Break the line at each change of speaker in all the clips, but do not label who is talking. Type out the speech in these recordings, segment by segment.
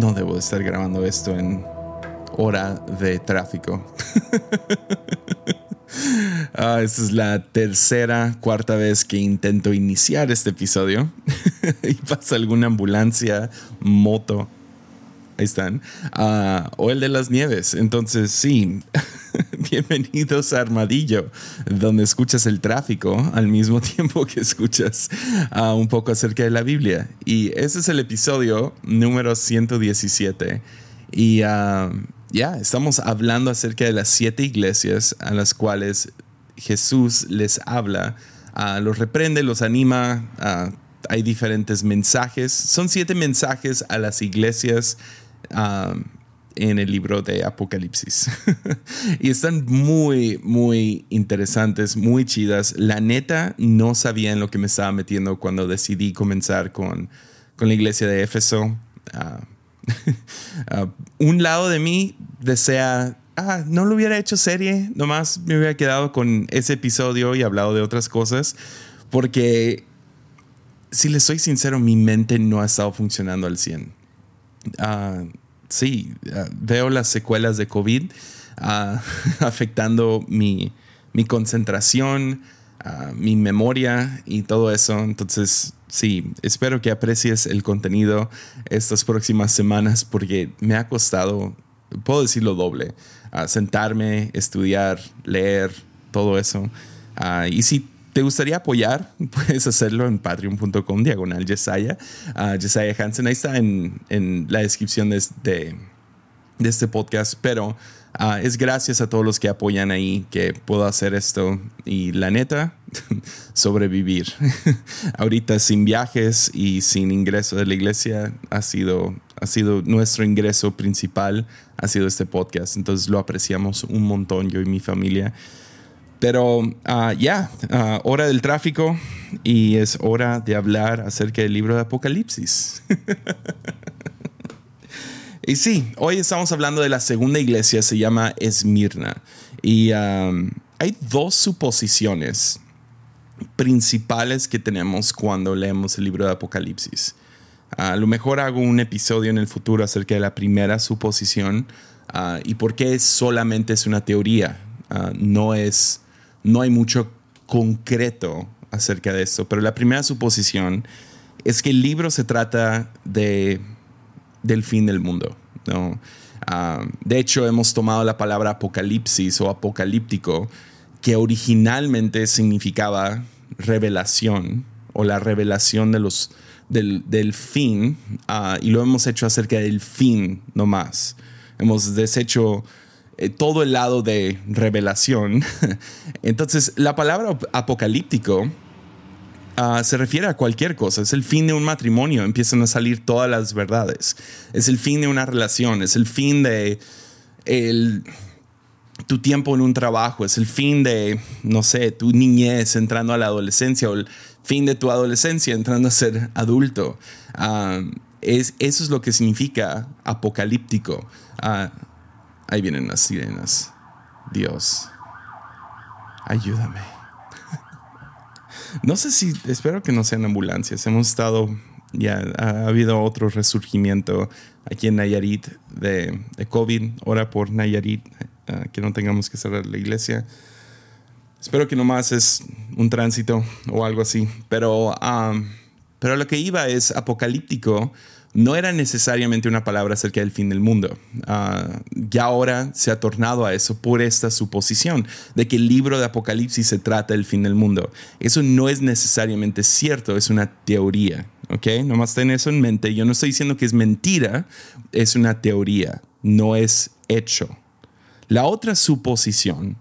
no debo estar grabando esto en hora de tráfico. Ah, esta es la tercera, cuarta vez que intento iniciar este episodio y pasa alguna ambulancia, moto. Ahí están. Ah, o el de las nieves. Entonces, sí. Bienvenidos a Armadillo, donde escuchas el tráfico al mismo tiempo que escuchas ah, un poco acerca de la Biblia. Y ese es el episodio número 117. Y ya, estamos hablando acerca de las siete iglesias a las cuales Jesús les habla, uh, los reprende, los anima, uh, hay diferentes mensajes. Son siete mensajes a las iglesias en el libro de Apocalipsis. y están muy, muy interesantes, muy chidas. La neta, no sabía en lo que me estaba metiendo cuando decidí comenzar con, con la iglesia de Éfeso. Uh, un lado de mí desea, ah, no lo hubiera hecho serie, nomás me hubiera quedado con ese episodio y hablado de otras cosas, porque si les soy sincero, mi mente no ha estado funcionando al 100. Uh, sí, uh, veo las secuelas de COVID afectando mi, mi concentración, mi memoria y todo eso. Entonces, sí, espero que aprecies el contenido estas próximas semanas porque me ha costado, puedo decirlo doble, sentarme, estudiar, leer, todo eso. Ah, y si te gustaría apoyar, puedes hacerlo en patreon.com diagonal Yesaya. Uh, Hansen, ahí está en, en la descripción de, de, de este podcast, pero Ah, es gracias a todos los que apoyan ahí que puedo hacer esto y la neta, sobrevivir. Ahorita sin viajes y sin ingreso de la iglesia ha sido, ha sido nuestro ingreso principal, ha sido este podcast. Entonces lo apreciamos un montón yo y mi familia. Pero ah, ya, ah, hora del tráfico y es hora de hablar acerca del libro de Apocalipsis. Y sí, hoy estamos hablando de la segunda iglesia, se llama Esmirna. Y um, hay dos suposiciones principales que tenemos cuando leemos el libro de Apocalipsis. a lo mejor hago un episodio en el futuro acerca de la primera suposición uh, y por qué solamente es una teoría. Uh, no, es, no hay mucho concreto acerca de esto, pero la primera suposición es que el libro se trata de, del fin del mundo. ¿no? Ah, de hecho, hemos tomado la palabra apocalipsis o apocalíptico, que originalmente significaba revelación o la revelación de los, del, fin, ah, y lo hemos hecho acerca del fin no más. Hemos deshecho eh, todo el lado de revelación. Entonces, la palabra apocalíptico Ah, se refiere a cualquier cosa. Es el fin de un matrimonio. Empiezan a salir todas las verdades. Es el fin de una relación. Es el fin de tu tiempo en un trabajo. Es el fin de, no sé, tu niñez entrando a la adolescencia o el fin de tu adolescencia entrando a ser adulto. Ah, es, eso es lo que significa apocalíptico. Ah, ahí vienen las sirenas. Dios, ayúdame. No sé si, espero que no sean ambulancias. Hemos estado, ya ha habido otro resurgimiento aquí en Nayarit de, COVID. Ora por Nayarit, eh, que no tengamos que cerrar la iglesia. Espero que nomás es un tránsito o algo así. Pero, um, pero lo que iba es apocalíptico no era necesariamente una palabra acerca del fin del mundo. Uh, ya ahora se ha tornado a eso por esta suposición de que el libro de Apocalipsis se trata del fin del mundo. Eso no es necesariamente cierto, es una teoría. ¿Ok? Nomás ten eso en mente. Yo no estoy diciendo que es mentira, es una teoría, no es hecho. La otra suposición,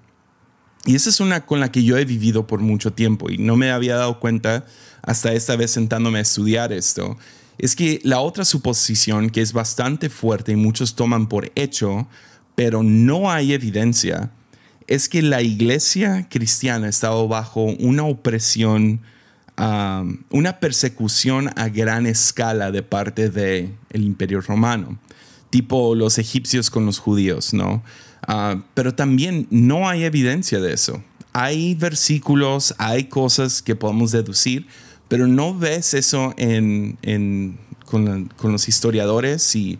y esa es una con la que yo he vivido por mucho tiempo y no me había dado cuenta hasta esta vez sentándome a estudiar esto, es que la otra suposición que es bastante fuerte y muchos toman por hecho, pero no hay evidencia, es que la iglesia cristiana ha estado bajo una opresión, una persecución a gran escala de parte del el imperio romano, tipo los egipcios con los judíos, ¿no? Ah, pero también no hay evidencia de eso. Hay versículos, hay cosas que podemos deducir, pero no ves eso en, con, los historiadores y,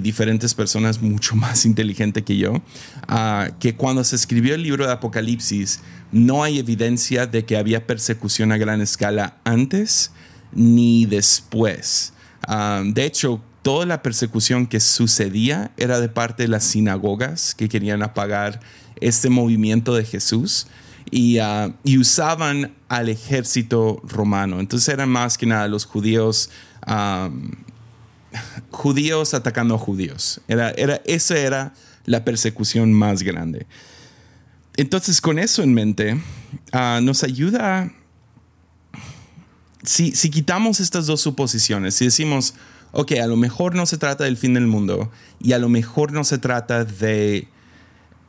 diferentes personas mucho más inteligentes que yo, ah, que cuando se escribió el libro de Apocalipsis no hay evidencia de que había persecución a gran escala antes ni después. Ah, de hecho, toda la persecución que sucedía era de parte de las sinagogas que querían apagar este movimiento de Jesús y, ah, usaban al ejército romano. Entonces eran más que nada los judíos judíos atacando a judíos. Era, era, esa era la persecución más grande. Entonces, con eso en mente, ah, nos ayuda, si, si quitamos estas dos suposiciones, si decimos, ok, a lo mejor no se trata del fin del mundo y a lo mejor no se trata de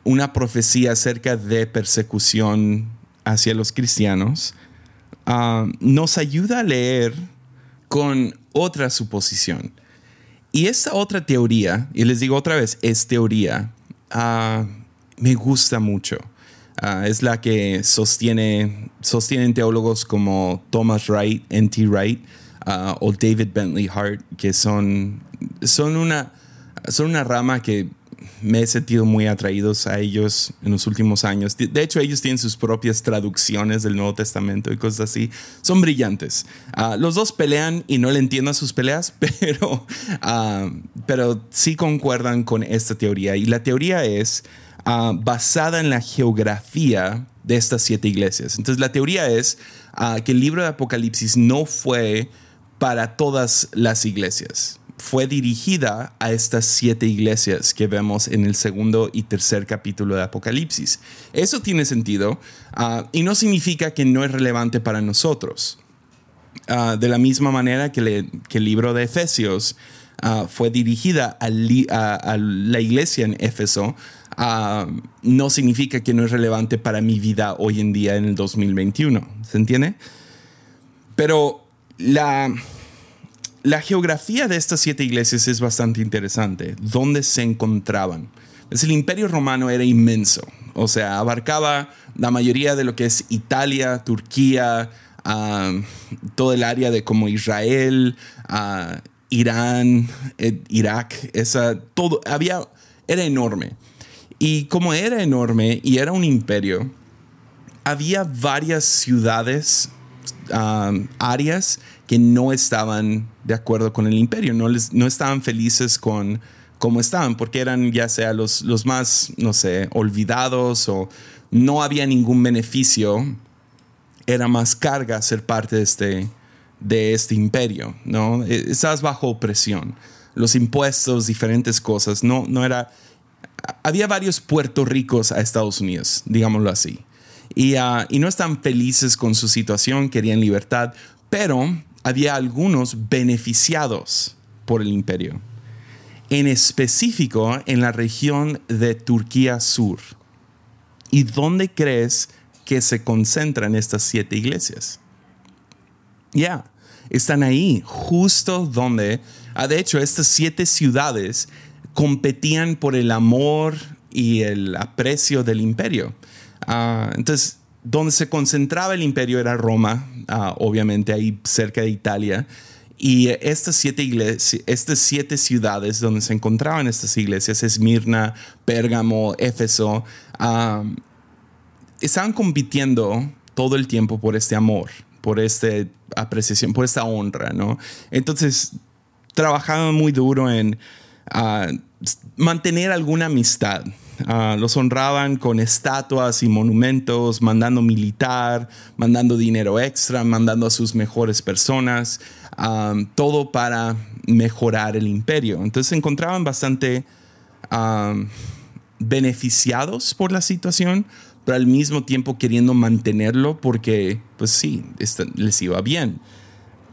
una profecía acerca de persecución hacia los cristianos, ah, nos ayuda a leer con otra suposición. Y esta otra teoría, y les digo otra vez, es teoría, ah, me gusta mucho. Ah, es la que sostiene, sostienen teólogos como Thomas Wright, N.T. Wright o David Bentley Hart, que son, son, una, son una rama que me he sentido muy atraídos a ellos en los últimos años. De, hecho, ellos tienen sus propias traducciones del Nuevo Testamento y cosas así. Son brillantes. Ah, los dos pelean y no le entiendo a sus peleas, pero, uh, pero sí concuerdan con esta teoría. Y la teoría es uh, basada en la geografía de estas siete iglesias. Entonces, la teoría es que el libro de Apocalipsis no fue para todas las iglesias fue dirigida a estas siete iglesias que vemos en el segundo y tercer capítulo de Apocalipsis. Eso tiene sentido ah, y no significa que no es relevante para nosotros. Ah, de la misma manera que, el libro de Efesios ah, fue dirigida a, la iglesia en Éfeso, no significa que no es relevante para mi vida hoy en día en el 2021. ¿Se entiende? Pero la la geografía de estas siete iglesias es bastante interesante. ¿Dónde se encontraban? Pues el imperio romano era inmenso, o sea, abarcaba la mayoría de lo que es Italia, Turquía, ah, todo el área de como Israel, uh, Irán, eh, Irak, esa, todo, había, era enorme. Y como era enorme y era un imperio, había varias ciudades, áreas que no estaban de acuerdo con el imperio, no, les, no estaban felices con cómo estaban, porque eran ya sea los, los más, no sé, olvidados o no había ningún beneficio, era más carga ser parte de este, de este imperio, ¿no? E, estabas bajo opresión, los impuestos, diferentes cosas, no, no era... Había varios Puerto Ricos a Estados Unidos, digámoslo así. Y, ah, y no están felices con su situación, querían libertad, pero había algunos beneficiados por el imperio, en específico en la región de Turquía Sur. ¿Y dónde crees que se concentran estas siete iglesias? Ya, están ahí, justo donde, ah, de hecho, estas siete ciudades competían por el amor y el aprecio del imperio. Ah, entonces, donde se concentraba el imperio era Roma, ah, obviamente ahí cerca de Italia. Y estas siete, iglesias, estas siete ciudades donde se encontraban estas iglesias, Esmirna, Pérgamo, Éfeso, estaban compitiendo todo el tiempo por este amor, por esta apreciación, por esta honra, ¿no? Entonces, trabajaban muy duro en mantener alguna amistad, Ah, los honraban con estatuas y monumentos, mandando militar, mandando dinero extra, mandando a sus mejores personas, todo para mejorar el imperio. Entonces se encontraban bastante beneficiados por la situación, pero al mismo tiempo queriendo mantenerlo porque, pues sí, les iba bien.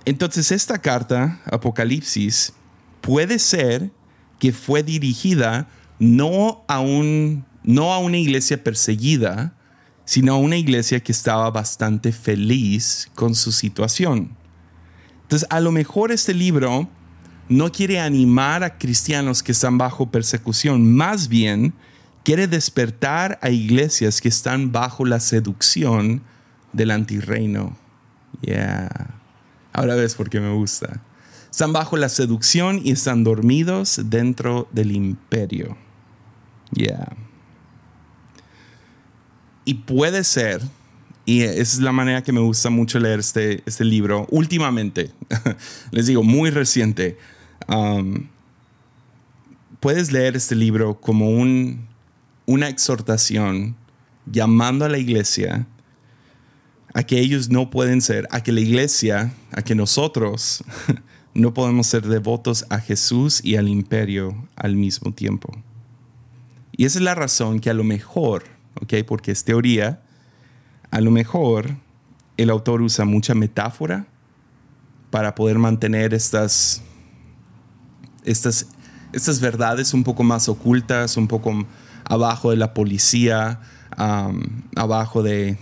Entonces esta carta, Apocalipsis, puede ser que fue dirigida no a, un, no a una iglesia perseguida, sino a una iglesia que estaba bastante feliz con su situación. Entonces, a lo mejor este libro no quiere animar a cristianos que están bajo persecución, más bien quiere despertar a iglesias que están bajo la seducción del antirreino. Yeah. Ahora ves por qué me gusta. Están bajo la seducción y están dormidos dentro del imperio. Ya. Y puede ser, y esa es la manera que me gusta mucho leer este, este libro, últimamente, les digo, muy reciente. Um, puedes leer este libro como un, una exhortación llamando a la iglesia a que ellos no pueden ser, a que la iglesia, a que nosotros no podemos ser devotos a Jesús y al imperio al mismo tiempo. Y esa es la razón que a lo mejor, ¿ok? Porque es teoría, a lo mejor el autor usa mucha metáfora para poder mantener estas, estas, estas verdades un poco más ocultas, un poco abajo de la policía, abajo de,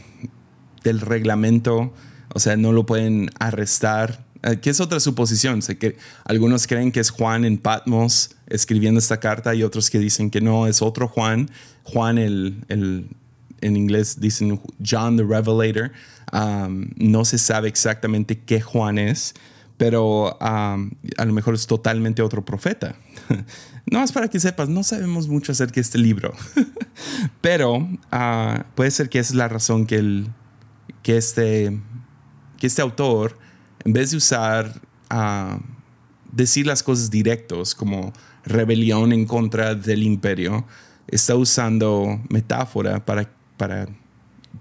del reglamento, o sea, no lo pueden arrestar. ¿Qué es otra suposición? Que algunos creen que es Juan en Patmos escribiendo esta carta y otros que dicen que no, es otro Juan. Juan, el, el en inglés dicen John the Revelator. no se sabe exactamente qué Juan es, pero a lo mejor es totalmente otro profeta. no es para que sepas, no sabemos mucho acerca de este libro, pero ah, puede ser que esa es la razón que el, que este, que este autor, en vez de usar, uh, decir las cosas directos como rebelión en contra del imperio, está usando metáfora para, para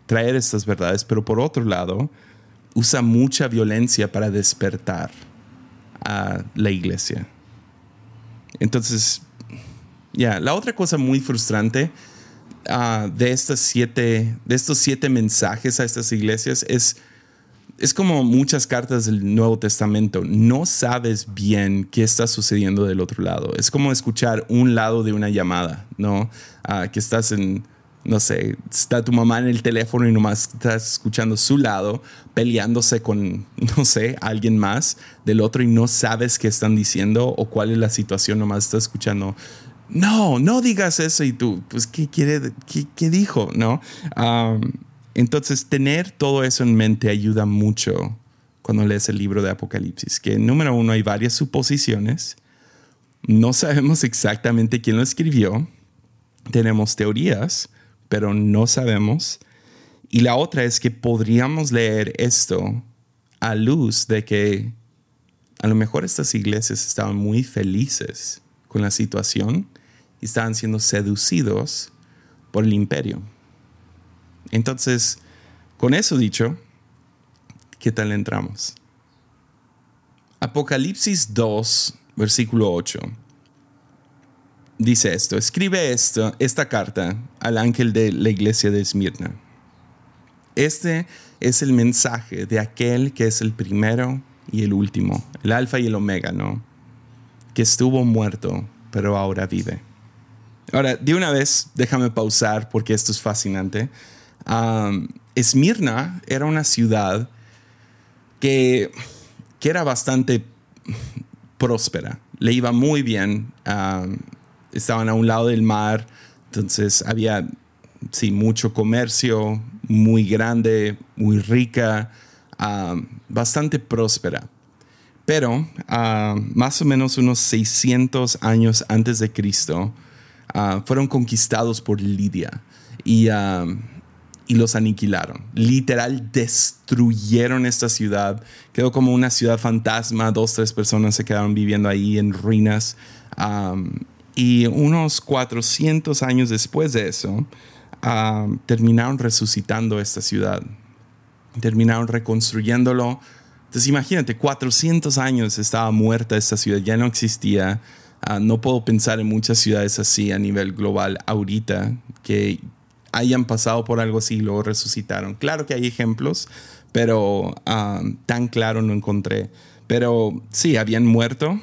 traer estas verdades, pero por otro lado, usa mucha violencia para despertar a la iglesia. Entonces, ya, la otra cosa muy frustrante Ah, de, estas siete, de estos siete mensajes a estas iglesias es, es como muchas cartas del Nuevo Testamento. No sabes bien qué está sucediendo del otro lado. Es como escuchar un lado de una llamada, ¿no? Ah, que estás en, no sé, está tu mamá en el teléfono y nomás estás escuchando su lado, peleándose con, no sé, alguien más del otro y no sabes qué están diciendo o cuál es la situación, nomás estás escuchando no, no digas eso y tú, pues, ¿qué quiere, qué, dijo? ¿No? Entonces, tener todo eso en mente ayuda mucho cuando lees el libro de Apocalipsis, que número uno hay varias suposiciones, no sabemos exactamente quién lo escribió, tenemos teorías, pero no sabemos. Y la otra es que podríamos leer esto a luz de que a lo mejor estas iglesias estaban muy felices con la situación y estaban siendo seducidos por el imperio. Entonces, con eso dicho, ¿qué tal entramos? Apocalipsis 2, versículo 8. Dice esto, escribe esto, esta carta al ángel de la iglesia de Esmirna. Este es el mensaje de aquel que es el primero y el último, el alfa y el omega, ¿no? Que estuvo muerto, pero ahora vive. Ahora, de una vez, déjame pausar porque esto es fascinante. Esmirna era una ciudad que, que, era bastante próspera, le iba muy bien, estaban a un lado del mar, entonces había sí, mucho comercio, muy grande, muy rica, bastante próspera. Pero más o menos unos 600 años antes de Cristo, Ah, fueron conquistados por Lidia y, y los aniquilaron. Literal destruyeron esta ciudad. Quedó como una ciudad fantasma. Dos, tres personas se quedaron viviendo ahí en ruinas. y unos 400 años después de eso, terminaron resucitando esta ciudad. Terminaron reconstruyéndolo. Entonces imagínate, 400 años estaba muerta esta ciudad, ya no existía. Ah, no puedo pensar en muchas ciudades así a nivel global ahorita que hayan pasado por algo así y luego resucitaron. Claro que hay ejemplos, pero ah, tan claro no encontré. Pero sí, habían muerto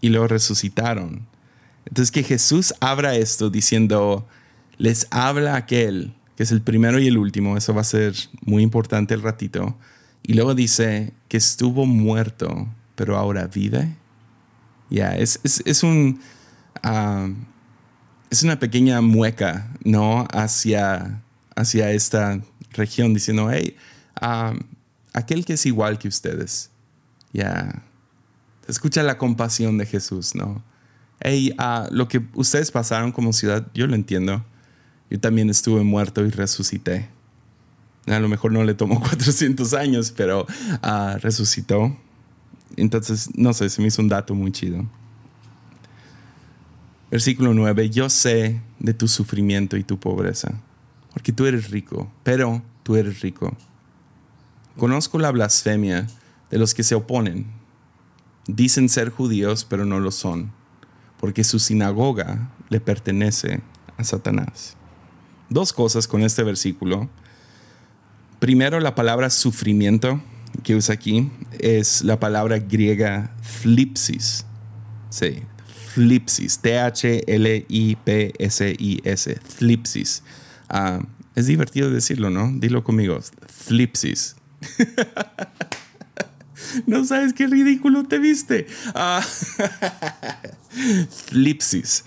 y luego resucitaron. Entonces que Jesús abra esto diciendo, les habla aquel que es el primero y el último, eso va a ser muy importante el ratito. Y luego dice que estuvo muerto, pero ahora vive ya, es, un. Ah, es una pequeña mueca, ¿no? Hacia, hacia esta región, diciendo, hey, ah, aquel que es igual que ustedes, ya. Escucha la compasión de Jesús, ¿no? Hey, uh, lo que ustedes pasaron como ciudad, yo lo entiendo. Yo también estuve muerto y resucité. A lo mejor no le tomó 400 años, pero uh, resucitó. Entonces, no sé, se me hizo un dato muy chido. Versículo 9, yo sé de tu sufrimiento y tu pobreza, porque tú eres rico, pero tú eres rico. Conozco la blasfemia de los que se oponen. Dicen ser judíos, pero no lo son, porque su sinagoga le pertenece a Satanás. Dos cosas con este versículo. Primero, la palabra sufrimiento que usa aquí es la palabra griega flipsis. Sí, flipsis. T-H-L-I-P-S-I-S. Flipsis. Ah, es divertido decirlo, ¿no? Dilo conmigo. Flipsis. no sabes qué ridículo te viste. Uh, flipsis.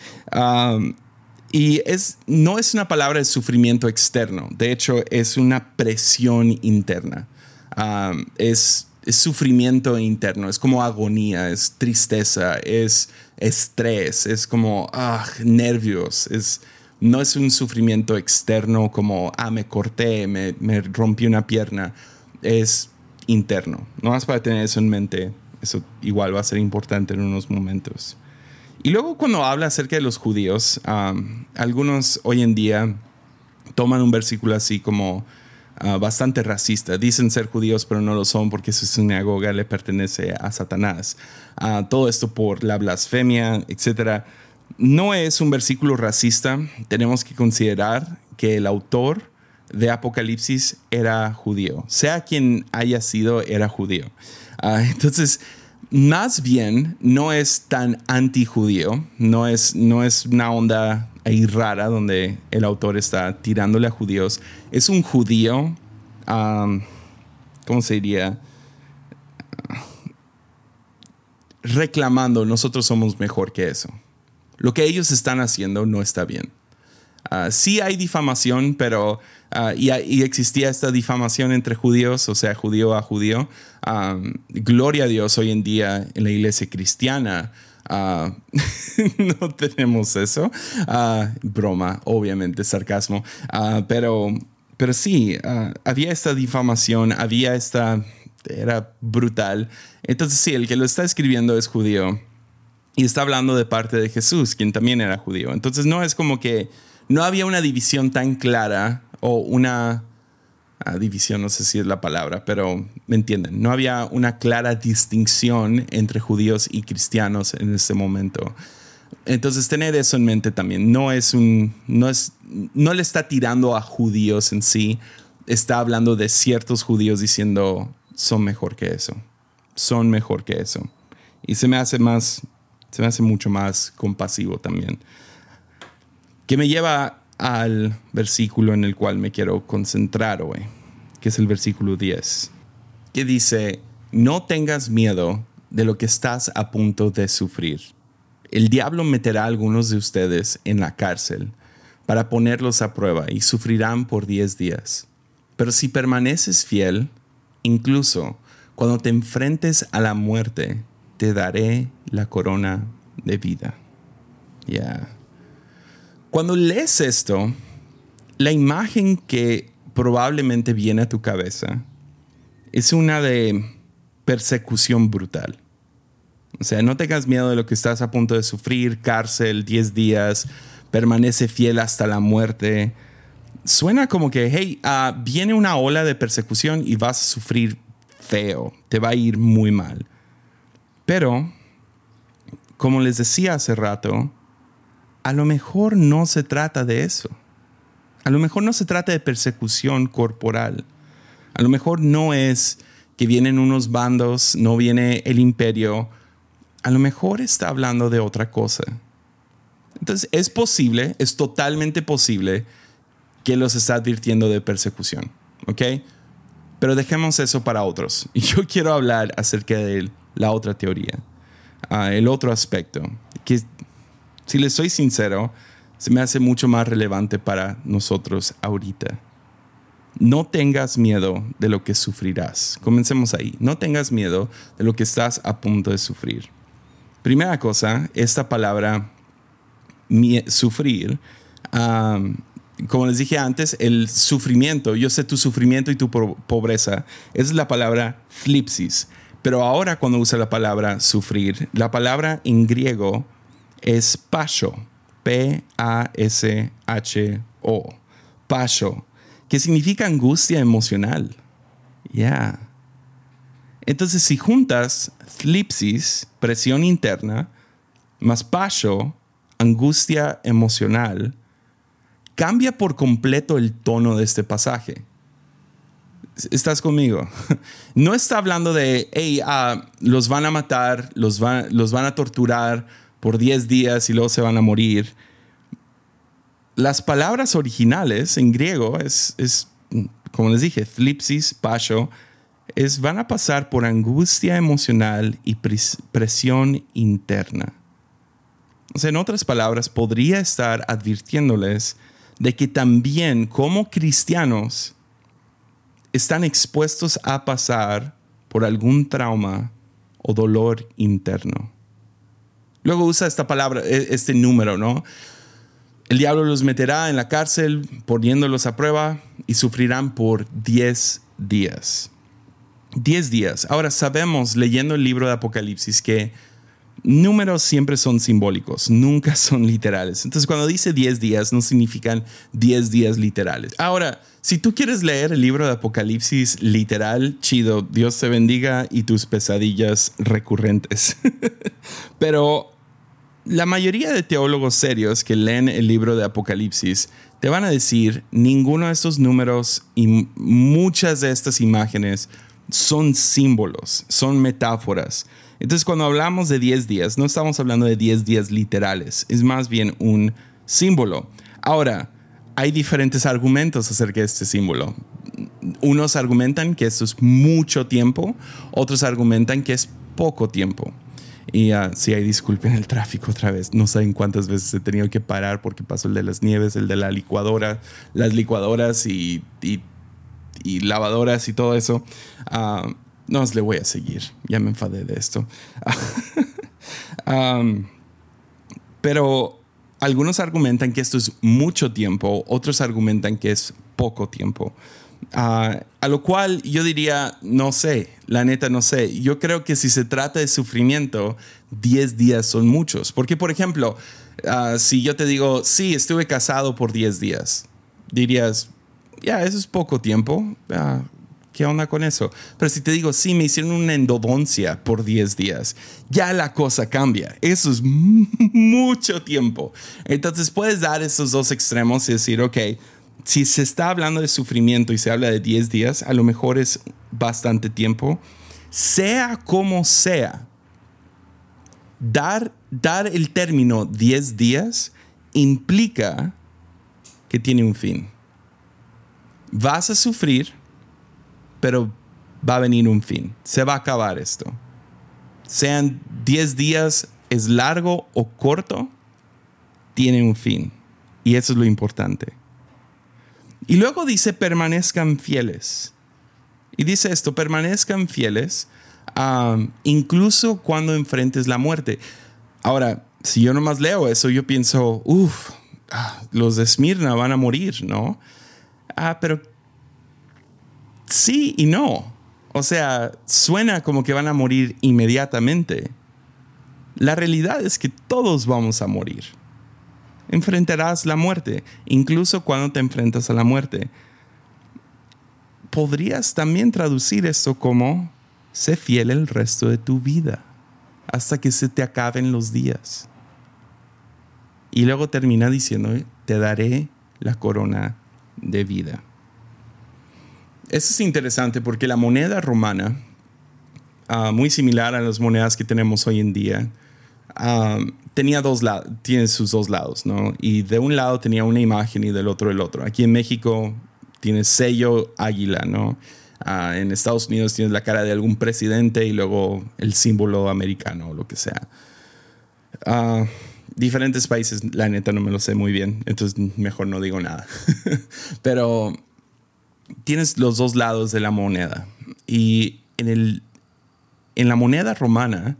y es, no es una palabra de sufrimiento externo. De hecho, es una presión interna. es, es, sufrimiento interno. Es como agonía, es tristeza, es estrés, es como ah, nervios. Es, no es un sufrimiento externo como, ah, me corté, me, me rompí una pierna. Es interno. No más para tener eso en mente, eso igual va a ser importante en unos momentos. Y luego cuando habla acerca de los judíos, algunos hoy en día toman un versículo así como ah, bastante racista. Dicen ser judíos, pero no lo son porque su sinagoga le pertenece a Satanás. Ah, todo esto por la blasfemia, etc. No es un versículo racista. Tenemos que considerar que el autor de Apocalipsis era judío. Sea quien haya sido, era judío. Ah, entonces, más bien no es tan anti-judío, no es, no es una onda ahí rara donde el autor está tirándole a judíos. Es un judío, ¿cómo se diría? Reclamando, nosotros somos mejor que eso. Lo que ellos están haciendo no está bien. Ah, sí hay difamación, pero Ah, y, existía esta difamación entre judíos, o sea, judío a judío. gloria a Dios hoy en día en la iglesia cristiana. Ah, no tenemos eso. Ah, broma, obviamente, sarcasmo. pero, pero sí, había esta difamación, había esta... Era brutal. Entonces sí, el que lo está escribiendo es judío y está hablando de parte de Jesús, quien también era judío. Entonces no es como que no había una división tan clara o una ah, división, no sé si es la palabra, pero me entienden. No había una clara distinción entre judíos y cristianos en ese momento. Entonces tener eso en mente también. No es un, no es, no le está tirando a judíos en sí. Está hablando de ciertos judíos diciendo son mejor que eso. Son mejor que eso. Y se me hace más, se me hace mucho más compasivo también. Que me lleva al versículo en el cual me quiero concentrar hoy, que es el versículo 10, que dice, no tengas miedo de lo que estás a punto de sufrir. El diablo meterá a algunos de ustedes en la cárcel para ponerlos a prueba y sufrirán por diez días. Pero si permaneces fiel, incluso cuando te enfrentes a la muerte, te daré la corona de vida. Ya. Cuando lees esto, la imagen que probablemente viene a tu cabeza es una de persecución brutal. O sea, no tengas miedo de lo que estás a punto de sufrir, cárcel, 10 días, permanece fiel hasta la muerte. Suena como que, hey, ah, viene una ola de persecución y vas a sufrir feo, te va a ir muy mal. Pero, como les decía hace rato, a lo mejor no se trata de eso. A lo mejor no se trata de persecución corporal. A lo mejor no es que vienen unos bandos, no viene el imperio. A lo mejor está hablando de otra cosa. Entonces es posible, es totalmente posible que los está advirtiendo de persecución. ¿Ok? Pero dejemos eso para otros. Y yo quiero hablar acerca de la otra teoría, ah, el otro aspecto, que si les soy sincero, se me hace mucho más relevante para nosotros ahorita. No tengas miedo de lo que sufrirás. Comencemos ahí. No tengas miedo de lo que estás a punto de sufrir. Primera cosa, esta palabra sufrir, como les dije antes, el sufrimiento, yo sé tu sufrimiento y tu pobreza, es la palabra flipsis. Pero ahora cuando usa la palabra sufrir, la palabra en griego es pasho, P-A-S-H-O, pasho, que significa angustia emocional. Ya. Entonces, si juntas flipsis, presión interna, más pasho, angustia emocional, cambia por completo el tono de este pasaje. ¿Estás conmigo? No está hablando de, hey, ah, los van a matar, los, los van a torturar por 10 días y luego se van a morir. Las palabras originales en griego es, es como les dije, flipsis, pasho, es van a pasar por angustia emocional y presión interna. O sea, en otras palabras, podría estar advirtiéndoles de que también como cristianos están expuestos a pasar por algún trauma o dolor interno. Luego usa esta palabra, e, este número, ¿no? El diablo los meterá en la cárcel poniéndolos a prueba y sufrirán por 10 días. 10 días. Ahora sabemos leyendo el libro de Apocalipsis que números siempre son simbólicos, nunca son literales. Entonces, cuando dice 10 días, no significan 10 días literales. Ahora, si tú quieres leer el libro de Apocalipsis literal, chido, Dios te bendiga y tus pesadillas recurrentes. Pero la mayoría de teólogos serios que leen el libro de Apocalipsis te van a decir, ninguno de estos números y muchas de estas imágenes son símbolos, son metáforas. Entonces, cuando hablamos de 10 días, no estamos hablando de 10 días literales, es más bien un símbolo. Ahora, hay diferentes argumentos acerca de este símbolo. Unos argumentan que esto es mucho tiempo, otros argumentan que es poco tiempo. Y uh, sí, hay disculpen el tráfico otra vez. No saben cuántas veces he tenido que parar porque pasó el de las nieves, el de la licuadora, las licuadoras y, y, lavadoras y todo eso. Uh, no le voy a seguir, ya me enfadé de esto. pero algunos argumentan que esto es mucho tiempo, otros argumentan que es poco tiempo. Ah, a lo cual yo diría, no sé, la neta no sé. Yo creo que si se trata de sufrimiento, 10 días son muchos. Porque, por ejemplo, ah, si yo te digo, sí, estuve casado por 10 días, dirías, ya, eso es poco tiempo. Ah, ¿Qué onda con eso? Pero si te digo, sí, me hicieron una endodoncia por 10 días, ya la cosa cambia. Eso es mucho tiempo. Entonces puedes dar esos dos extremos y decir, ok, si se está hablando de sufrimiento y se habla de 10 días, a lo mejor es bastante tiempo. Sea como sea, dar, dar el término 10 días implica que tiene un fin. Vas a sufrir pero va a venir un fin. Se va a acabar esto. Sean 10 días, es largo o corto, tiene un fin. Y eso es lo importante. Y luego dice, permanezcan fieles. Y dice esto, permanezcan fieles um, incluso cuando enfrentes la muerte. Ahora, si yo nomás leo eso, yo pienso, uff, ah, los de Esmirna van a morir, ¿no? Ah, pero sí y no. O sea, suena como que van a morir inmediatamente. La realidad es que todos vamos a morir. Enfrentarás la muerte, incluso cuando te enfrentas a la muerte. Podrías también traducir esto como, sé fiel el resto de tu vida, hasta que se te acaben los días. Y luego termina diciendo, te daré la corona de vida. Eso es interesante porque la moneda romana, ah, muy similar a las monedas que tenemos hoy en día, ah, tenía dos lados, tiene sus dos lados, ¿no? Y de un lado tenía una imagen y del otro el otro. Aquí en México tiene sello águila, ¿no? Ah, en Estados Unidos tienes la cara de algún presidente y luego el símbolo americano o lo que sea. diferentes países, la neta no me lo sé muy bien, entonces mejor no digo nada. Pero tienes los dos lados de la moneda. Y en, el, en la moneda romana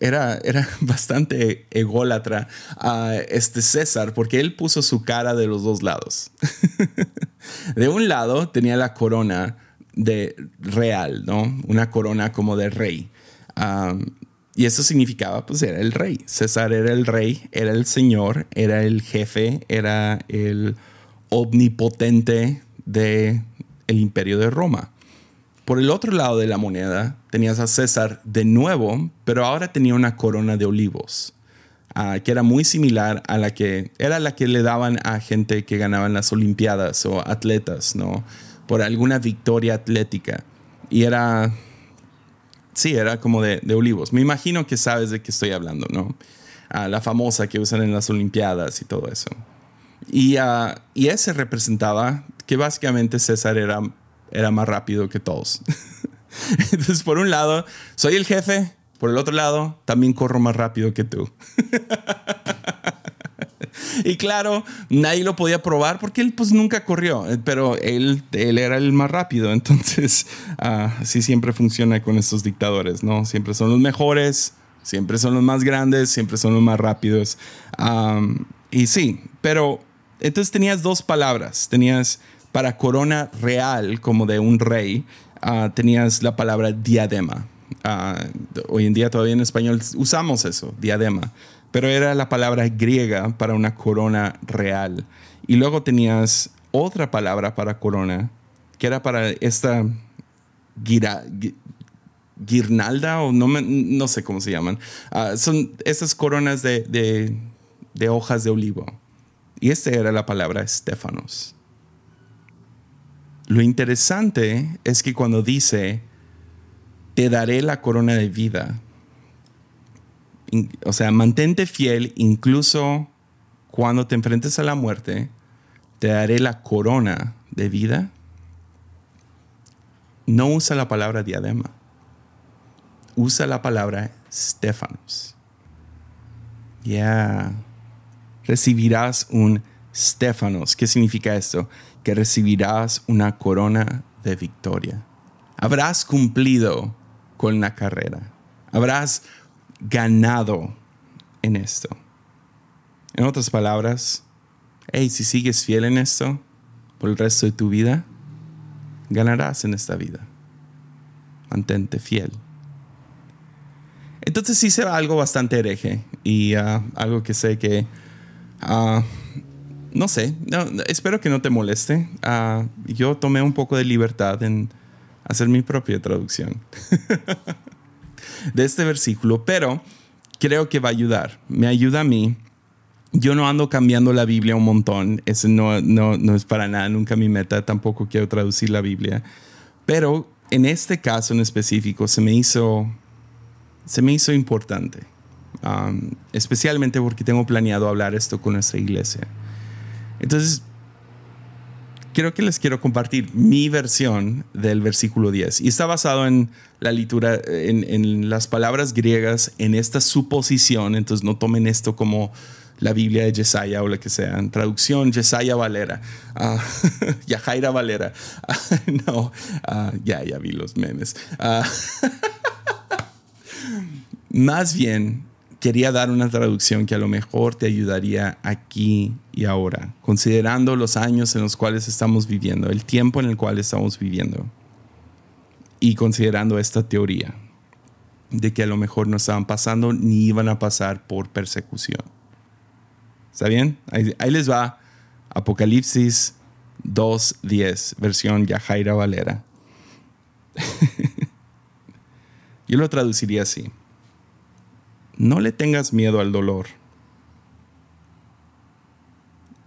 era, era bastante ególatra a este César porque él puso su cara de los dos lados. de un lado tenía la corona de real, ¿no? Una corona como de rey. y eso significaba, pues era el rey. César era el rey, era el señor, era el jefe, era el omnipotente del el imperio de Roma. Por el otro lado de la moneda tenías a César de nuevo, pero ahora tenía una corona de olivos, ah, que era muy similar a la que era la que le daban a gente que ganaban las Olimpiadas o atletas, ¿no? Por alguna victoria atlética. Y era, sí, era como de, olivos. Me imagino que sabes de qué estoy hablando, ¿no? Ah, la famosa que usan en las Olimpiadas y todo eso. Y, uh, y ese representaba que básicamente César era, era más rápido que todos. Entonces, por un lado, soy el jefe, por el otro lado, también corro más rápido que tú. y claro, nadie lo podía probar porque él pues nunca corrió, pero él, él era el más rápido. Entonces, uh, así siempre funciona con estos dictadores, ¿no? Siempre son los mejores, siempre son los más grandes, siempre son los más rápidos. y sí, pero entonces tenías dos palabras. Tenías para corona real, como de un rey, ah, tenías la palabra diadema. Ah, hoy en día todavía en español usamos eso, diadema. Pero era la palabra griega para una corona real. Y luego tenías otra palabra para corona, que era para esta guirnalda, o no, sé cómo se llaman. Ah, son esas coronas de hojas de olivo. Y esta era la palabra Estefanos. Lo interesante es que cuando dice, te daré la corona de vida, o sea, mantente fiel incluso cuando te enfrentes a la muerte, te daré la corona de vida. No usa la palabra diadema, usa la palabra Stefanos. Ya recibirás un Stefanos. ¿Qué significa esto? Que recibirás una corona de victoria. Habrás cumplido con la carrera. Habrás ganado en esto. En otras palabras, hey, si sigues fiel en esto por el resto de tu vida, ganarás en esta vida. Mantente fiel. Entonces será algo bastante hereje y ah, algo que sé que Ah, no sé, espero que no te moleste. Ah, yo tomé un poco de libertad en hacer mi propia traducción de este versículo, pero creo que va a ayudar. Me ayuda a mí. Yo no ando cambiando la Biblia un montón, eso no, no, no es para nada, nunca mi meta, tampoco quiero traducir la Biblia, pero en este caso en específico se me hizo, se me hizo importante especialmente porque tengo planeado hablar esto con nuestra iglesia. Entonces, creo que les quiero compartir mi versión del versículo 10. Y está basado en la lectura, en, las palabras griegas, en esta suposición. Entonces, no tomen esto como la Biblia de Yesaya o lo que sea. En traducción, Yesaya Valera. Uh, Yajaira Valera. no, ah, ya, ya vi los memes. más bien, quería dar una traducción que a lo mejor te ayudaría aquí y ahora, considerando los años en los cuales estamos viviendo, el tiempo en el cual estamos viviendo, y considerando esta teoría de que a lo mejor no estaban pasando ni iban a pasar por persecución. ¿Está bien? Ahí, les va Apocalipsis 2.10, versión Yajaira Valera. Yo lo traduciría así no le tengas miedo al dolor.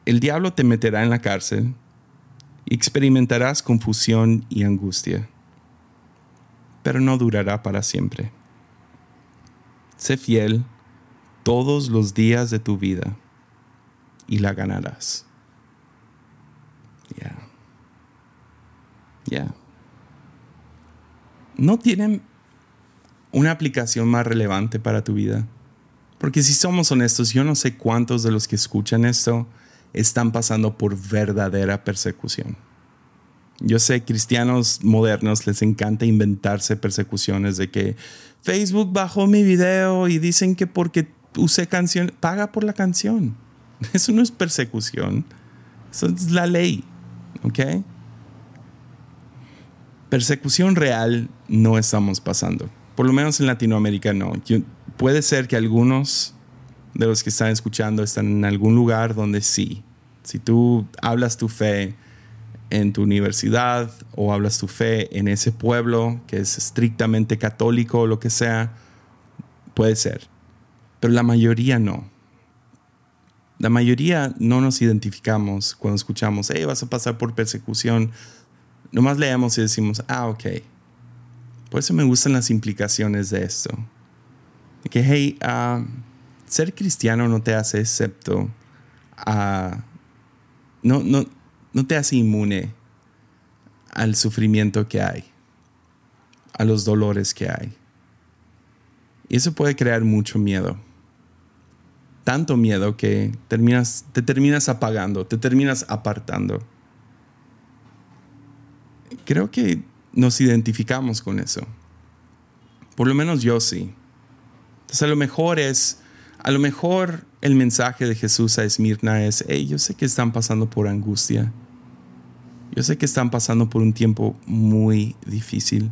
El diablo te meterá en la cárcel y experimentarás confusión y angustia, pero no durará para siempre. Sé fiel todos los días de tu vida y la ganarás. Ya. Ya. No tienen una aplicación más relevante para tu vida. Porque si somos honestos, yo no sé cuántos de los que escuchan esto están pasando por verdadera persecución. Yo sé, cristianos modernos les encanta inventarse persecuciones de que Facebook bajó mi video y dicen que porque usé canción, paga por la canción. Eso no es persecución. Eso es la ley. ¿Ok? Persecución real no estamos pasando. Por lo menos en Latinoamérica no. puede ser que algunos de los que están escuchando están en algún lugar donde sí. Si tú hablas tu fe en tu universidad o hablas tu fe en ese pueblo que es estrictamente católico o lo que sea, puede ser. Pero la mayoría no. La mayoría no nos identificamos cuando escuchamos, hey, vas a pasar por persecución. Nomás leemos y decimos, ah, ok. Por eso me gustan las implicaciones de esto. que, hey, uh, ser cristiano no te hace excepto a... no, no, no te hace inmune al sufrimiento que hay, a los dolores que hay. Y eso puede crear mucho miedo. Tanto miedo que terminas, te terminas apagando, te terminas apartando. Creo que nos identificamos con eso. Por lo menos yo sí. Entonces a lo mejor es, a lo mejor el mensaje de Jesús a Esmirna es, hey, yo sé que están pasando por angustia. Yo sé que están pasando por un tiempo muy difícil.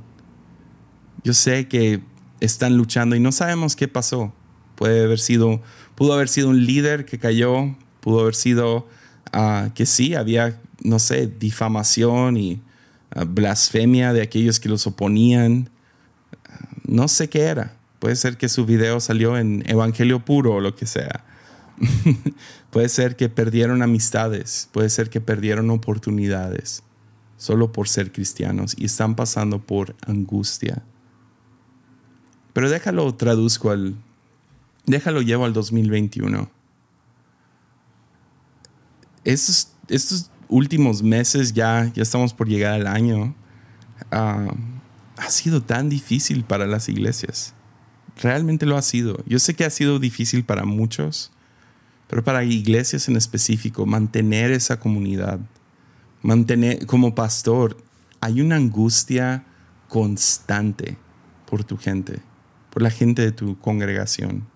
Yo sé que están luchando y no sabemos qué pasó. Puede haber sido, pudo haber sido un líder que cayó, pudo haber sido ah, que sí, había, no sé, difamación y blasfemia de aquellos que los oponían. No sé qué era. Puede ser que su video salió en Evangelio puro o lo que sea. puede ser que perdieron amistades, puede ser que perdieron oportunidades solo por ser cristianos y están pasando por angustia. Pero déjalo traduzco al, déjalo llevo al 2021. Estos, últimos meses ya, ya estamos por llegar al año. Ah, ha sido tan difícil para las iglesias. Realmente lo ha sido. Yo sé que ha sido difícil para muchos pero para iglesias en específico, mantener esa comunidad, mantener como pastor, hay una angustia constante por tu gente, por la gente de tu congregación.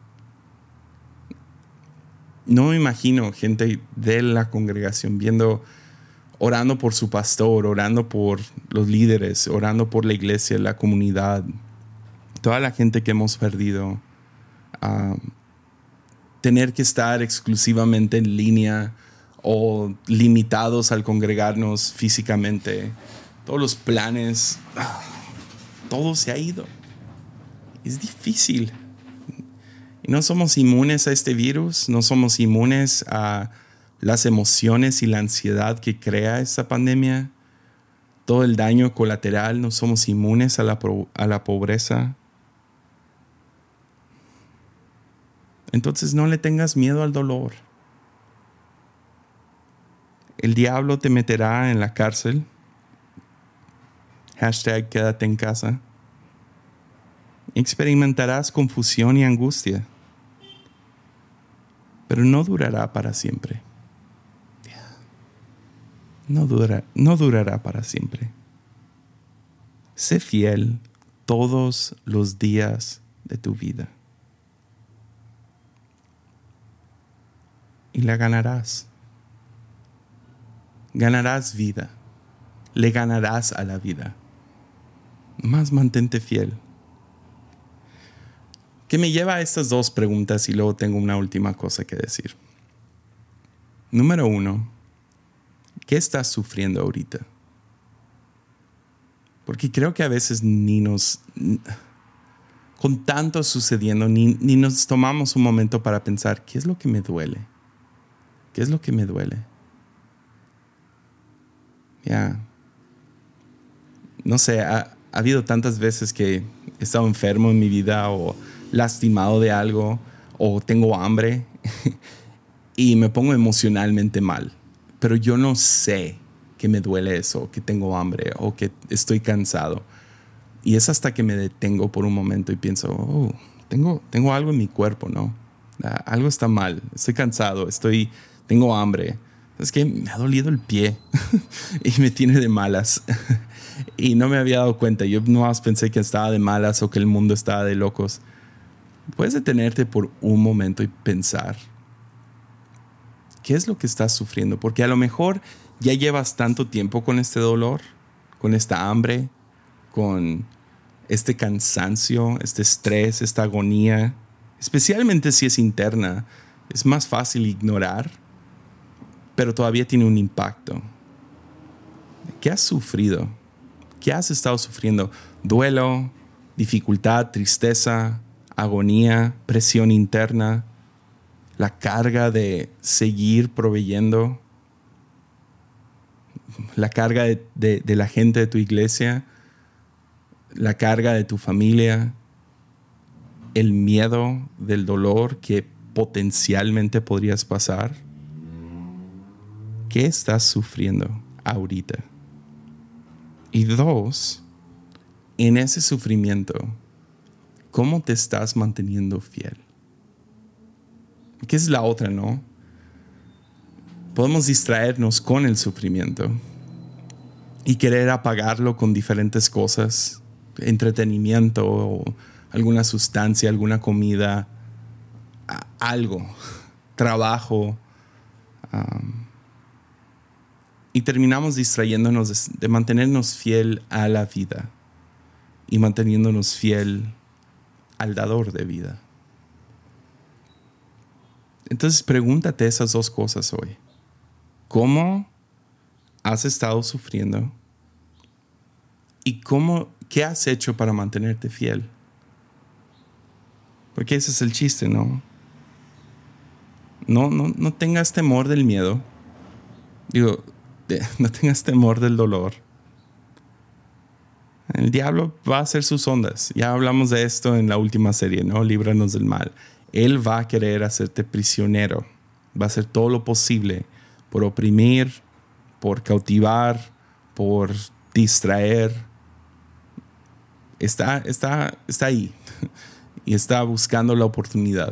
No me imagino gente de la congregación viendo, orando por su pastor, orando por los líderes, orando por la iglesia, la comunidad, toda la gente que hemos perdido. Ah, tener que estar exclusivamente en línea o limitados al congregarnos físicamente. Todos los planes, todo se ha ido. Es difícil. Y no somos inmunes a este virus, no somos inmunes a las emociones y la ansiedad que crea esta pandemia, todo el daño colateral, no somos inmunes a la, a la pobreza, Entonces no le tengas miedo al dolor. El diablo te meterá en la cárcel. Hashtag quédate en casa. Experimentarás confusión y angustia. Pero no durará para siempre. No, no durará para siempre. Sé fiel todos los días de tu vida. y la ganarás. Ganarás vida. Le ganarás a la vida. Más mantente fiel. Que me lleva a estas dos preguntas y luego tengo una última cosa que decir. Número uno, ¿qué estás sufriendo ahorita? Porque creo que a veces ni nos, con tanto sucediendo, ni, ni nos tomamos un momento para pensar, ¿qué es lo que me duele? ¿Qué es lo que me duele? Ya. No sé, ha, habido tantas veces que he estado enfermo en mi vida o lastimado de algo o tengo hambre y me pongo emocionalmente mal. Pero yo no sé que me duele eso, que tengo hambre o que estoy cansado. Y es hasta que me detengo por un momento y pienso, oh, tengo, tengo algo en mi cuerpo, ¿no? Algo está mal, estoy cansado, estoy tengo hambre, Es que me ha dolido el pie y me tiene de malas. y no me había dado cuenta. Yo no más pensé que estaba de malas o que el mundo estaba de locos. Puedes detenerte por un momento y pensar, ¿qué es lo que estás sufriendo? Porque a lo mejor ya llevas tanto tiempo con este dolor, con esta hambre, con este cansancio, este estrés, esta agonía, especialmente si es interna, es más fácil ignorar, pero todavía tiene un impacto. ¿Qué has sufrido? ¿Qué has estado sufriendo? Duelo, dificultad, tristeza, agonía, presión interna, la carga de seguir proveyendo, la carga de, la gente de tu iglesia, la carga de tu familia, el miedo del dolor que potencialmente podrías pasar. ¿Qué estás sufriendo ahorita? Y dos, en ese sufrimiento, ¿cómo te estás manteniendo fiel? ¿Qué es la otra, no? Podemos distraernos con el sufrimiento y querer apagarlo con diferentes cosas, entretenimiento o alguna sustancia, alguna comida, algo, trabajo. y terminamos distrayéndonos de, mantenernos fiel a la vida y manteniéndonos fiel al dador de vida. Entonces pregúntate esas dos cosas hoy. ¿Cómo has estado sufriendo? ¿Y cómo, qué has hecho para mantenerte fiel? Porque ese es el chiste, ¿no? No, no, no tengas temor del miedo. Digo, no tengas temor del dolor. El diablo va a hacer sus ondas. Ya hablamos de esto en la última serie, ¿no? Líbranos del mal. Él va a querer hacerte prisionero. Va a hacer todo lo posible por oprimir, por cautivar, por distraer. Está, está, está ahí y está buscando la oportunidad.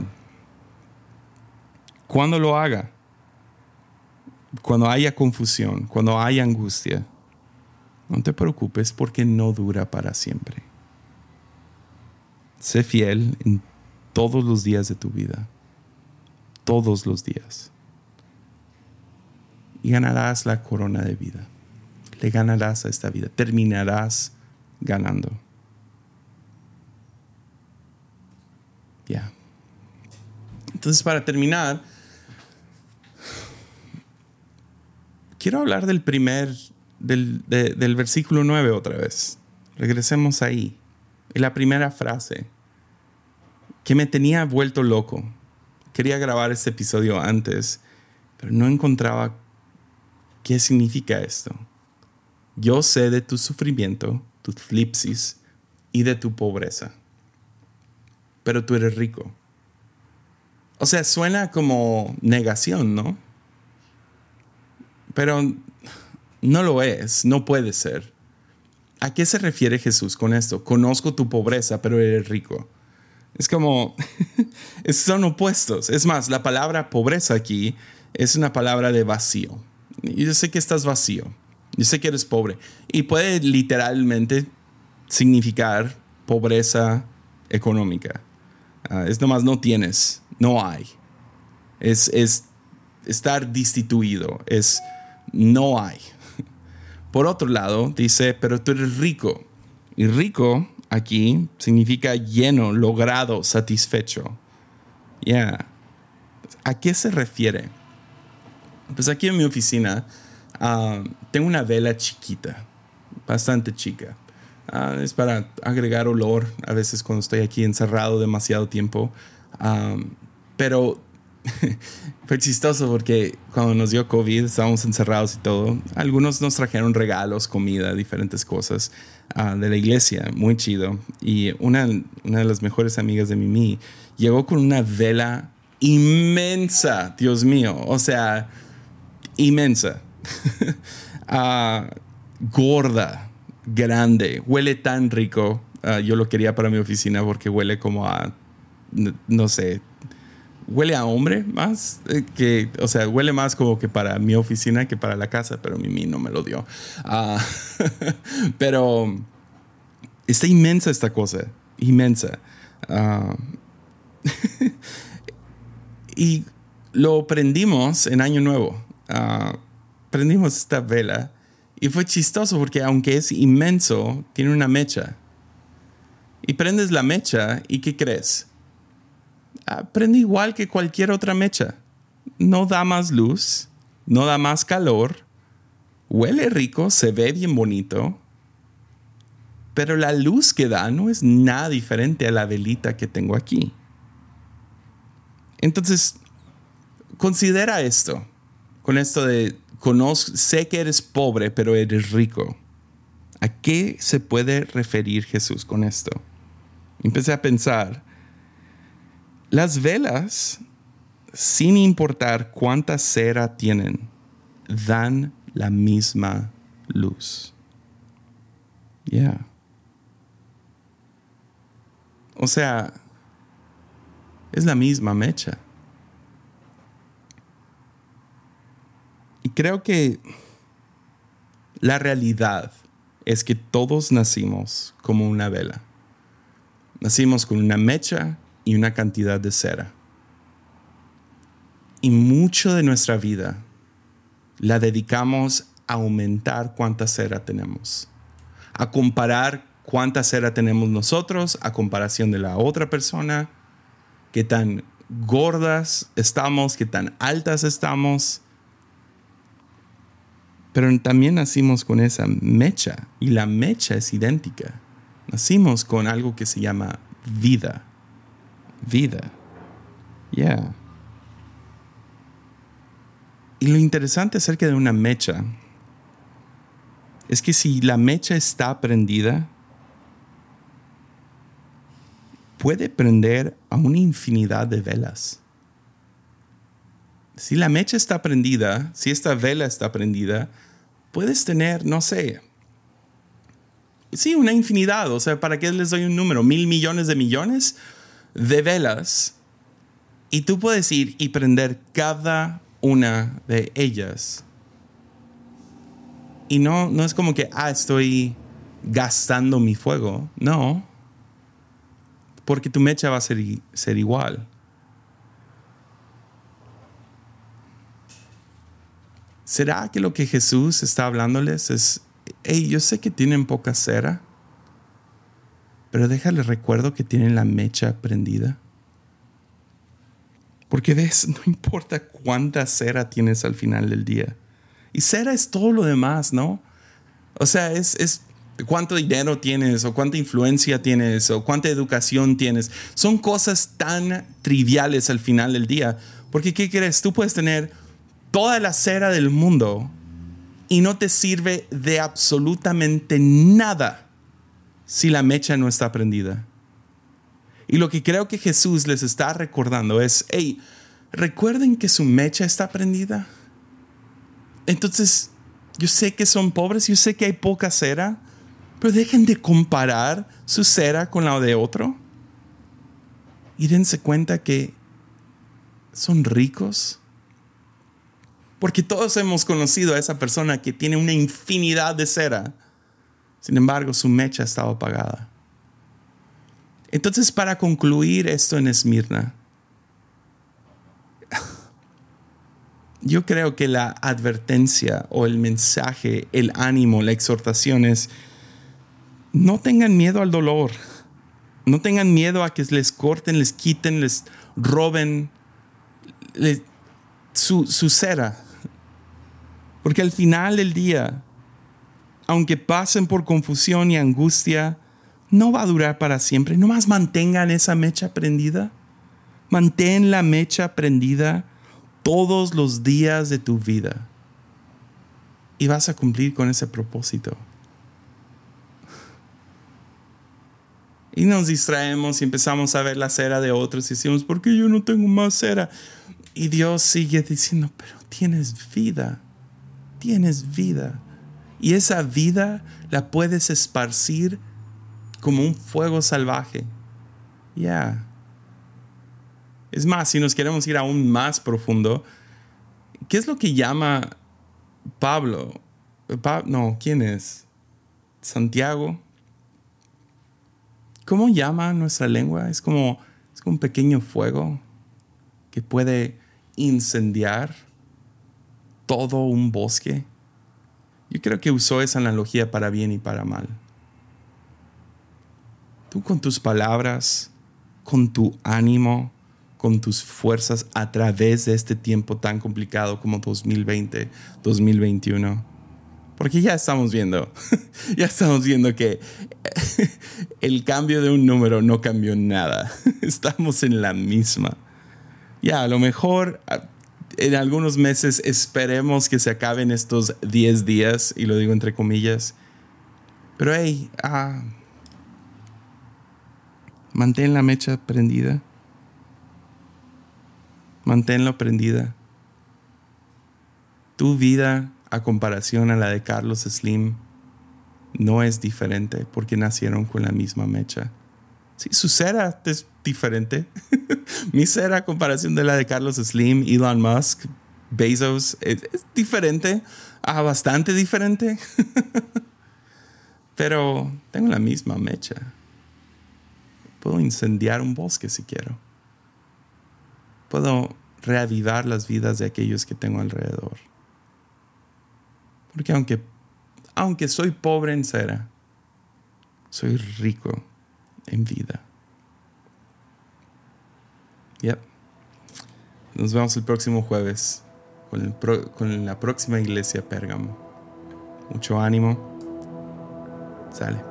Cuando lo haga, cuando haya confusión, cuando haya angustia, no te preocupes porque no dura para siempre. Sé fiel en todos los días de tu vida. Todos los días. Y ganarás la corona de vida. Le ganarás a esta vida. Terminarás ganando. Ya. Entonces, para terminar, quiero hablar del primer, del, del versículo 9 otra vez. Regresemos ahí. Y la primera frase que me tenía vuelto loco. Quería grabar este episodio antes, pero no encontraba qué significa esto. Yo sé de tu sufrimiento, tu flipsis y de tu pobreza, pero tú eres rico. O sea, suena como negación, ¿no? Pero no lo es, no puede ser. ¿A qué se refiere Jesús con esto? Conozco tu pobreza, pero eres rico. Es como, son opuestos. Es más, la palabra pobreza aquí es una palabra de vacío. Yo sé que estás vacío. Yo sé que eres pobre. Y puede literalmente significar pobreza económica. Ah, es nomás no tienes, no hay. Es, es estar destituido, es no hay. Por otro lado, dice, pero tú eres rico. Y rico aquí significa lleno, logrado, satisfecho. Ya. ¿A qué se refiere? Pues aquí en mi oficina ah, tengo una vela chiquita, bastante chica. Ah, es para agregar olor a veces cuando estoy aquí encerrado demasiado tiempo. Ah, pero fue chistoso porque cuando nos dio COVID estábamos encerrados y todo. Algunos nos trajeron regalos, comida, diferentes cosas de la iglesia, muy chido. Y una, una de las mejores amigas de Mimi llegó con una vela inmensa, Dios mío, o sea, inmensa, uh, gorda, grande, huele tan rico. Uh, yo lo quería para mi oficina porque huele como a, no sé, huele a hombre más, eh, que, o sea, huele más como que para mi oficina que para la casa, pero Mimi no me lo dio. Ah, pero está inmensa esta cosa, inmensa. Ah, y lo prendimos en Año Nuevo. Ah, prendimos esta vela y fue chistoso porque aunque es inmenso, tiene una mecha. Y prendes la mecha y ¿qué crees? Prende igual que cualquier otra mecha. No da más luz, no da más calor, huele rico, se ve bien bonito, pero la luz que da no es nada diferente a la velita que tengo aquí. Entonces, considera esto, con esto de, conozco, sé que eres pobre, pero eres rico. ¿A qué se puede referir Jesús con esto? Empecé a pensar, las velas, sin importar cuánta cera tienen, dan la misma luz. Ya. O sea, es la misma mecha. Y creo que la realidad es que todos nacimos como una vela. Nacimos con una mecha y una cantidad de cera. Y mucho de nuestra vida la dedicamos a aumentar cuánta cera tenemos, a comparar cuánta cera tenemos nosotros a comparación de la otra persona, qué tan gordas estamos, qué tan altas estamos. Pero también nacimos con esa mecha y la mecha es idéntica. Nacimos con algo que se llama vida. Vida. Yeah. Y lo interesante acerca de una mecha es que si la mecha está prendida, puede prender a una infinidad de velas. Si la mecha está prendida, si esta vela está prendida, puedes tener, no sé, sí, una infinidad. O sea, ¿para qué les doy un número? Mil millones de millones de velas. Y tú puedes ir y prender cada una de ellas. Y no, no es como que, ah, estoy gastando mi fuego. No. Porque tu mecha va a ser, ser igual. ¿Será que lo que Jesús está hablándoles es hey, yo sé que tienen poca cera, pero déjale recuerdo que tienen la mecha prendida. Porque ves, no importa cuánta cera tienes al final del día. Y cera es todo lo demás, ¿no? O sea, es, es cuánto dinero tienes o cuánta influencia tienes o cuánta educación tienes. Son cosas tan triviales al final del día. Porque, ¿qué crees? Tú puedes tener toda la cera del mundo, y no te sirve de absolutamente nada si la mecha no está prendida. Y lo que creo que Jesús les está recordando es, hey, recuerden que su mecha está prendida. Entonces, yo sé que son pobres, yo sé que hay poca cera, pero dejen de comparar su cera con la de otro. Y dense cuenta que son ricos porque todos hemos conocido a esa persona que tiene una infinidad de cera. Sin embargo, su mecha estaba apagada. Entonces, para concluir esto en Esmirna, yo creo que la advertencia o el mensaje, el ánimo, la exhortación es, no tengan miedo al dolor, no tengan miedo a que les corten, les quiten, les roben su, su cera. Porque al final del día, aunque pasen por confusión y angustia, no va a durar para siempre. Nomás mantengan esa mecha prendida. Mantén la mecha prendida todos los días de tu vida. Y vas a cumplir con ese propósito. Y nos distraemos y empezamos a ver la cera de otros y decimos, ¿por qué yo no tengo más cera? Y Dios sigue diciendo, pero tienes vida tienes vida. Y esa vida la puedes esparcir como un fuego salvaje. Ya. Es más, si nos queremos ir aún más profundo, ¿qué es lo que llama Pablo? no, ¿quién es? Santiago. ¿Cómo llama nuestra lengua? Es como, es como un pequeño fuego que puede incendiar todo un bosque. Yo creo que usó esa analogía para bien y para mal. Tú con tus palabras, con tu ánimo, con tus fuerzas a través de este tiempo tan complicado como 2020, 2021. Porque ya estamos viendo, ya estamos viendo que el cambio de un número no cambió nada. Estamos en la misma. Ya, a lo mejor en algunos meses esperemos que se acaben estos 10 días, y lo digo entre comillas. Pero hey, ah, mantén la mecha prendida. Manténlo prendida. Tu vida, a comparación a la de Carlos Slim, no es diferente porque nacieron con la misma mecha. Sí, su cera diferente. Mi cera a comparación de la de Carlos Slim, Elon Musk, Bezos, es, diferente, ah, bastante diferente. Pero tengo la misma mecha. Puedo incendiar un bosque si quiero. Puedo reavivar las vidas de aquellos que tengo alrededor. Porque aunque, aunque soy pobre en cera, soy rico en vida. Yep. Nos vemos el próximo jueves con, con la próxima iglesia Pérgamo. Mucho ánimo. Sale.